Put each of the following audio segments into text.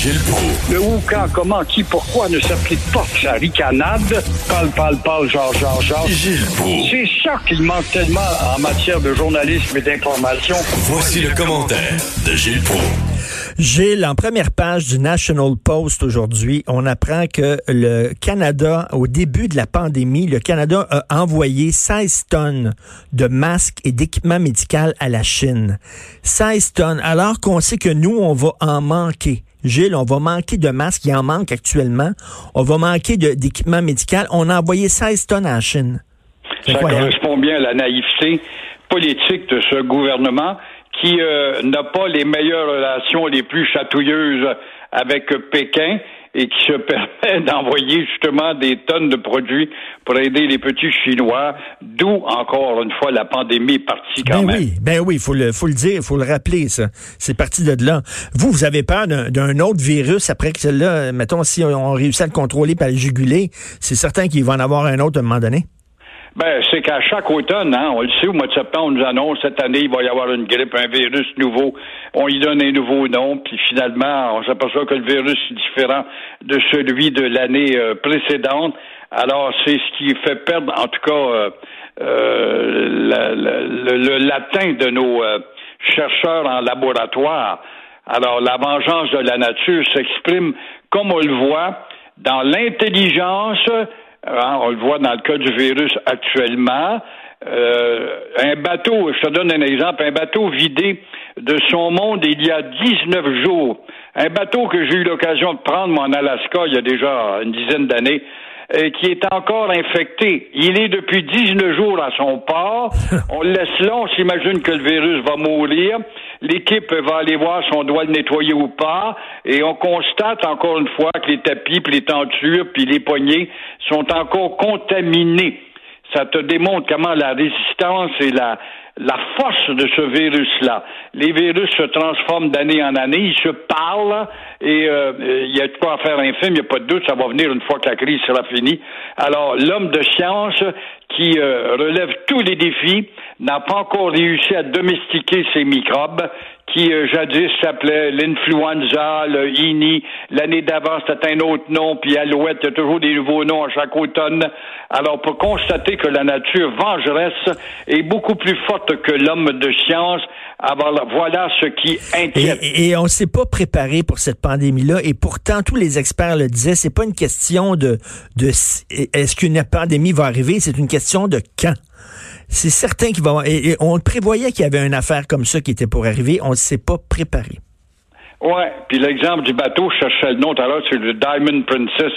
Gilles Proulx. Le où, quand, comment, qui, pourquoi ne s'applique pas sa ricanade? Parle, parle, parle, genre, genre, genre. Gilles Proulx. C'est ça qu'il manque tellement en matière de journalisme et d'information. Voici le commentaire de Gilles Proulx. Gilles, en première page du National Post aujourd'hui, on apprend que le Canada, au début de la pandémie, le Canada a envoyé 16 tonnes de masques et d'équipements médicaux à la Chine. 16 tonnes, alors qu'on sait que nous, on va en manquer. Gilles, on va manquer de masques, il en manque actuellement. On va manquer d'équipements médicaux. On a envoyé 16 tonnes à la Chine. Ça correspond bien à la naïveté politique de ce gouvernement qui euh, n'a pas les meilleures relations les plus chatouilleuses avec Pékin et qui se permet d'envoyer justement des tonnes de produits pour aider les petits Chinois, d'où encore une fois la pandémie est partie quand Ben même. oui, ben oui, faut le, faut le dire, faut le rappeler, ça. C'est parti de là. Vous, vous avez peur d'un autre virus après que celui-là, mettons, si on réussit à le contrôler par le juguler, c'est certain qu'il va en avoir un autre à un moment donné? Ben, c'est qu'à chaque automne, hein, on le sait, au mois de septembre, on nous annonce cette année, il va y avoir une grippe, un virus nouveau. On y donne un nouveau nom, puis finalement, on s'aperçoit que le virus est différent de celui de l'année euh, précédente. Alors, c'est ce qui fait perdre, en tout cas, euh, euh, le, le latin de nos euh, chercheurs en laboratoire. Alors, la vengeance de la nature s'exprime, comme on le voit, dans l'intelligence Hein, on le voit dans le cas du virus actuellement. Euh, un bateau, je te donne un exemple, un bateau vidé de son monde il y a 19 jours. Un bateau que j'ai eu l'occasion de prendre, moi, en Alaska, il y a déjà une dizaine d'années, qui est encore infecté. Il est depuis 19 jours à son port. On le laisse là, on s'imagine que le virus va mourir. L'équipe va aller voir si on doit le nettoyer ou pas. Et on constate encore une fois que les tapis, puis les tentures, puis les poignées sont encore contaminés. Ça te démontre comment la résistance et la, la force de ce virus-là. Les virus se transforment d'année en année, ils se parlent et euh, il y a de quoi faire un film, il n'y a pas de doute, ça va venir une fois que la crise sera finie. Alors, l'homme de science qui euh, relève tous les défis n'a pas encore réussi à domestiquer ces microbes qui euh, jadis s'appelait l'influenza, le INI. L'année d'avant, c'était un autre nom, puis Alouette, il y a toujours des nouveaux noms à chaque automne. Alors, pour constater que la nature vengeresse est beaucoup plus forte que l'homme de science, alors voilà ce qui Et, inquiète. et on s'est pas préparé pour cette pandémie-là. Et pourtant, tous les experts le disaient, c'est pas une question de, de est-ce qu'une pandémie va arriver, c'est une question de quand. C'est certain qu'il va avoir- et, on prévoyait qu'il y avait une affaire comme ça qui était pour arriver. On ne s'est pas préparé. Ouais, puis l'exemple du bateau, je cherchais le nom tout à l'heure, c'est le Diamond Princess,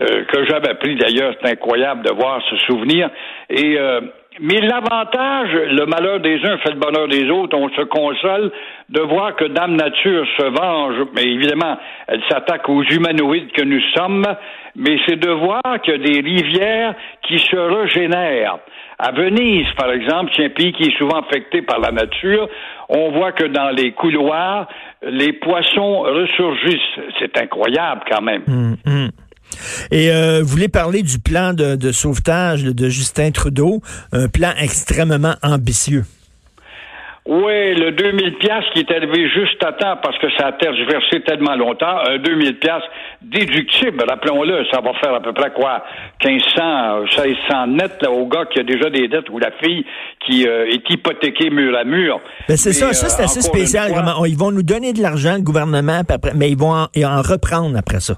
euh, que j'avais pris d'ailleurs, c'est incroyable de voir ce souvenir. Et euh, mais l'avantage, le malheur des uns fait le bonheur des autres, on se console de voir que Dame Nature se venge, mais évidemment, elle s'attaque aux humanoïdes que nous sommes, mais c'est de voir qu'il y a des rivières qui se régénèrent. À Venise, par exemple, c'est un pays qui est souvent affecté par la nature. On voit que dans les couloirs, les poissons ressurgissent. C'est incroyable quand même. Hum, hum. Et euh, vous voulez parler du plan de, de sauvetage de Justin Trudeau, un plan extrêmement ambitieux. Oui, le 2000 pièces qui est arrivé juste à temps parce que ça a tergiversé tellement longtemps. Un 2000 pièces déductible, rappelons-le, ça va faire à peu près quoi 1500, 1600 net là, au gars qui a déjà des dettes ou la fille qui euh, est hypothéquée mur à mur. Ben c'est ça, ça c'est euh, assez spécial. fois- vraiment. Ils vont nous donner de l'argent, le gouvernement, après, mais ils vont en reprendre après ça.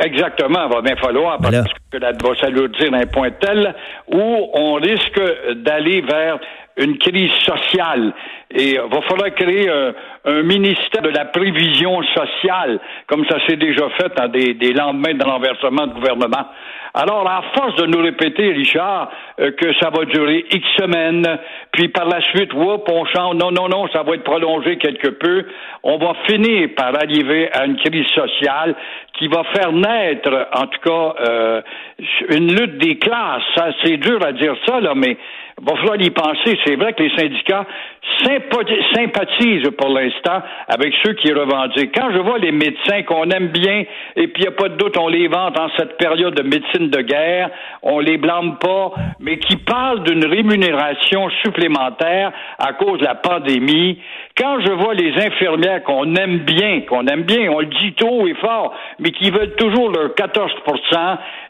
Exactement, il va bien falloir Voilà. parce que la va s'alourdir à un point tel où on risque d'aller vers une crise sociale. Et il va falloir créer un, un, ministère de la prévision sociale, comme ça s'est déjà fait dans des, des lendemains de l'enversement de gouvernement. Alors, à force de nous répéter, Richard, euh, que ça va durer X semaines, puis par la suite, whoop, on change, non, non, non, ça va être prolongé quelque peu, on va finir par arriver à une crise sociale qui va faire naître, en tout cas, euh, une lutte des classes. C'est dur à dire ça, là, mais va falloir y penser. C'est vrai que les syndicats sympathisent pour l'instant avec ceux qui revendiquent. Quand je vois les médecins qu'on aime bien, et puis il n'y a pas de doute, on les vante en cette période de médecine de guerre, on les blâme pas, mais qui parlent d'une rémunération supplémentaire à cause de la pandémie, quand je vois les infirmières qu'on aime bien, qu'on aime bien, on le dit tôt et fort, mais qui veulent toujours leur 14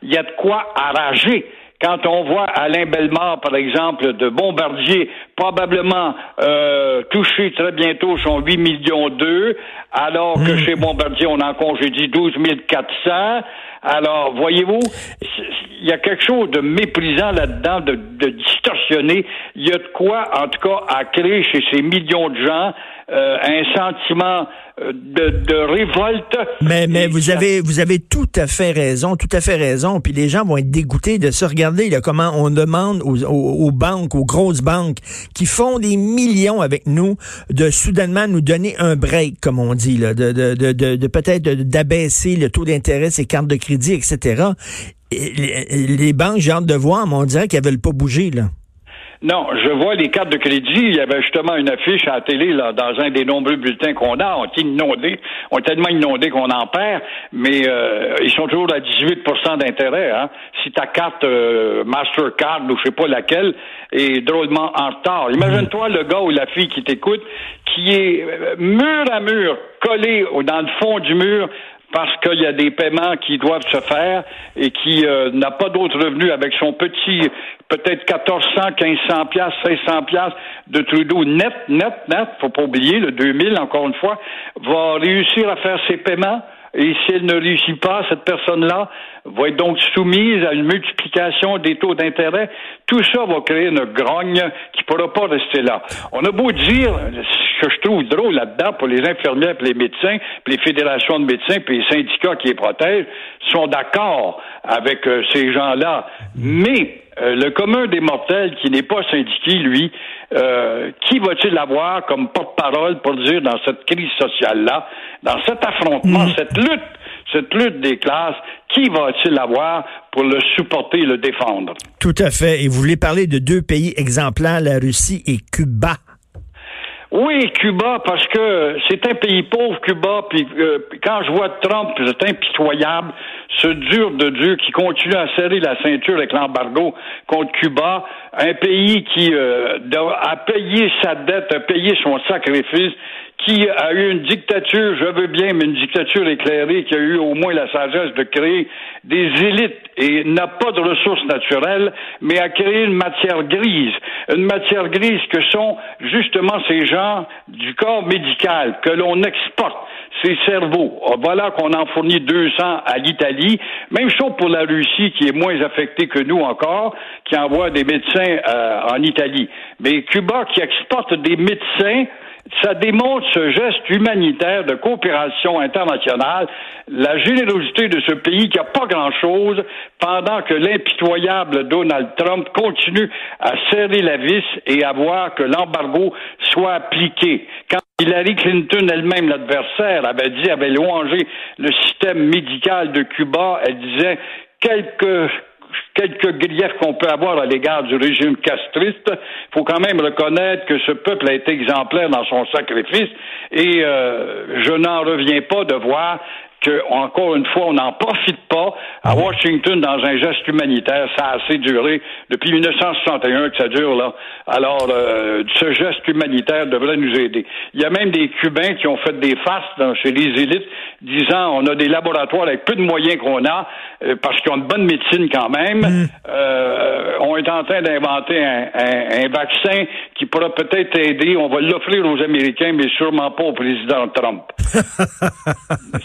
il y a de quoi arrager quand on voit Alain Bellemare, par exemple, de Bombardier, probablement euh, toucher très bientôt son 8 millions d'eux, alors que hmm. chez Bombardier, on en congédie 12 400. Alors, voyez-vous, il y a quelque chose de méprisant là-dedans, de, de distorsionné. Il y a de quoi, en tout cas, à créer chez ces millions de gens euh, un sentiment euh, de, de, révolte. Mais, mais vous avez vous avez tout à fait raison, tout à fait raison. Puis les gens vont être dégoûtés de se regarder là, comment on demande aux, aux, banques, aux grosses banques qui font des millions avec nous, de soudainement nous donner un break, comme on dit, là, de, de, de, de peut-être d'abaisser le taux d'intérêt, ses cartes de crédit, etc. les, les banques, j'ai hâte de voir, mais on dirait qu'elles veulent pas bouger là. Non, je vois les cartes de crédit. Il y avait justement une affiche à la télé là, dans un des nombreux bulletins qu'on a. On est inondés. On est tellement inondés qu'on en perd, mais euh, ils sont toujours à 18% d'intérêt. Hein. Si ta carte euh, Mastercard ou je sais pas laquelle est drôlement en retard. Imagine-toi le gars ou la fille qui t'écoute qui est euh, mur à mur collé dans le fond du mur parce qu'il y a des paiements qui doivent se faire et qui euh, n'a pas d'autres revenus avec son petit peut-être 1400, 1500 pièces, 1600 pièces de Trudeau net, net, net, faut pas oublier le 2000 encore une fois, va réussir à faire ses paiements et si elle ne réussit pas, cette personne-là va être donc soumise à une multiplication des taux d'intérêt. Tout ça va créer une grogne qui ne pourra pas rester là. On a beau dire, ce que je trouve drôle là-dedans pour les infirmières, pour les médecins, pour les fédérations de médecins, puis les syndicats qui les protègent, sont d'accord avec euh, ces gens-là. Mais euh, le commun des mortels qui n'est pas syndiqué, lui, euh, qui va-t-il avoir comme porte-parole pour dire dans cette crise sociale-là, dans cet affrontement, mm. cette lutte, cette lutte des classes, qui va-t-il avoir pour le supporter et le défendre? Tout à fait. Et vous voulez parler de deux pays exemplaires, la Russie et Cuba. Oui, Cuba, parce que c'est un pays pauvre, Cuba, puis euh, quand je vois Trump, c'est impitoyable, ce dur de Dieu qui continue à serrer la ceinture avec l'embargo contre Cuba, un pays qui euh, a payé sa dette, a payé son sacrifice, qui a eu une dictature, je veux bien, mais une dictature éclairée, qui a eu au moins la sagesse de créer des élites et n'a pas de ressources naturelles, mais a créé une matière grise. Une matière grise que sont justement ces gens du corps médical que l'on exporte ces cerveaux. Ah, voilà qu'on en fournit 200 à l'Italie. Même chose pour la Russie, qui est moins affectée que nous encore, qui envoie des médecins euh, en Italie. Mais Cuba, qui exporte des médecins ça démontre ce geste humanitaire de coopération internationale, la générosité de ce pays qui n'a pas grand-chose pendant que l'impitoyable Donald Trump continue à serrer la vis et à voir que l'embargo soit appliqué. Quand Hillary Clinton elle-même, l'adversaire, avait dit, avait louangé le système médical de Cuba, elle disait quelques quelques griefs qu'on peut avoir à l'égard du régime castriste, il faut quand même reconnaître que ce peuple a été exemplaire dans son sacrifice et euh, je n'en reviens pas de voir que, encore une fois, on n'en profite pas. À mhm. Washington, dans un geste humanitaire, ça a assez duré depuis 1961 que ça dure là. Alors, euh, ce geste humanitaire devrait nous aider. Il y a même des Cubains qui ont fait des fastes chez les élites, disant on a des laboratoires avec peu de moyens qu'on a, euh, parce qu'ils ont une bonne médecine quand même. Mhm. Euh, on on est en train d'inventer un, un- un vaccin qui pourra peut-être aider. On va l'offrir aux Américains, mais sûrement pas au président Trump.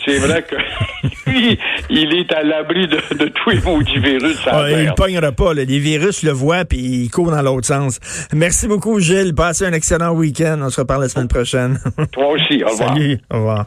C'est vrai que lui, il est à l'abri de, de tous les maudits virus. Ah, il ne pognera pas. là. Les virus le voient puis il court dans l'autre sens. Merci beaucoup, Gilles. Passez un excellent week-end. On se reparle la semaine prochaine. Toi aussi, au revoir. Salut. Au revoir.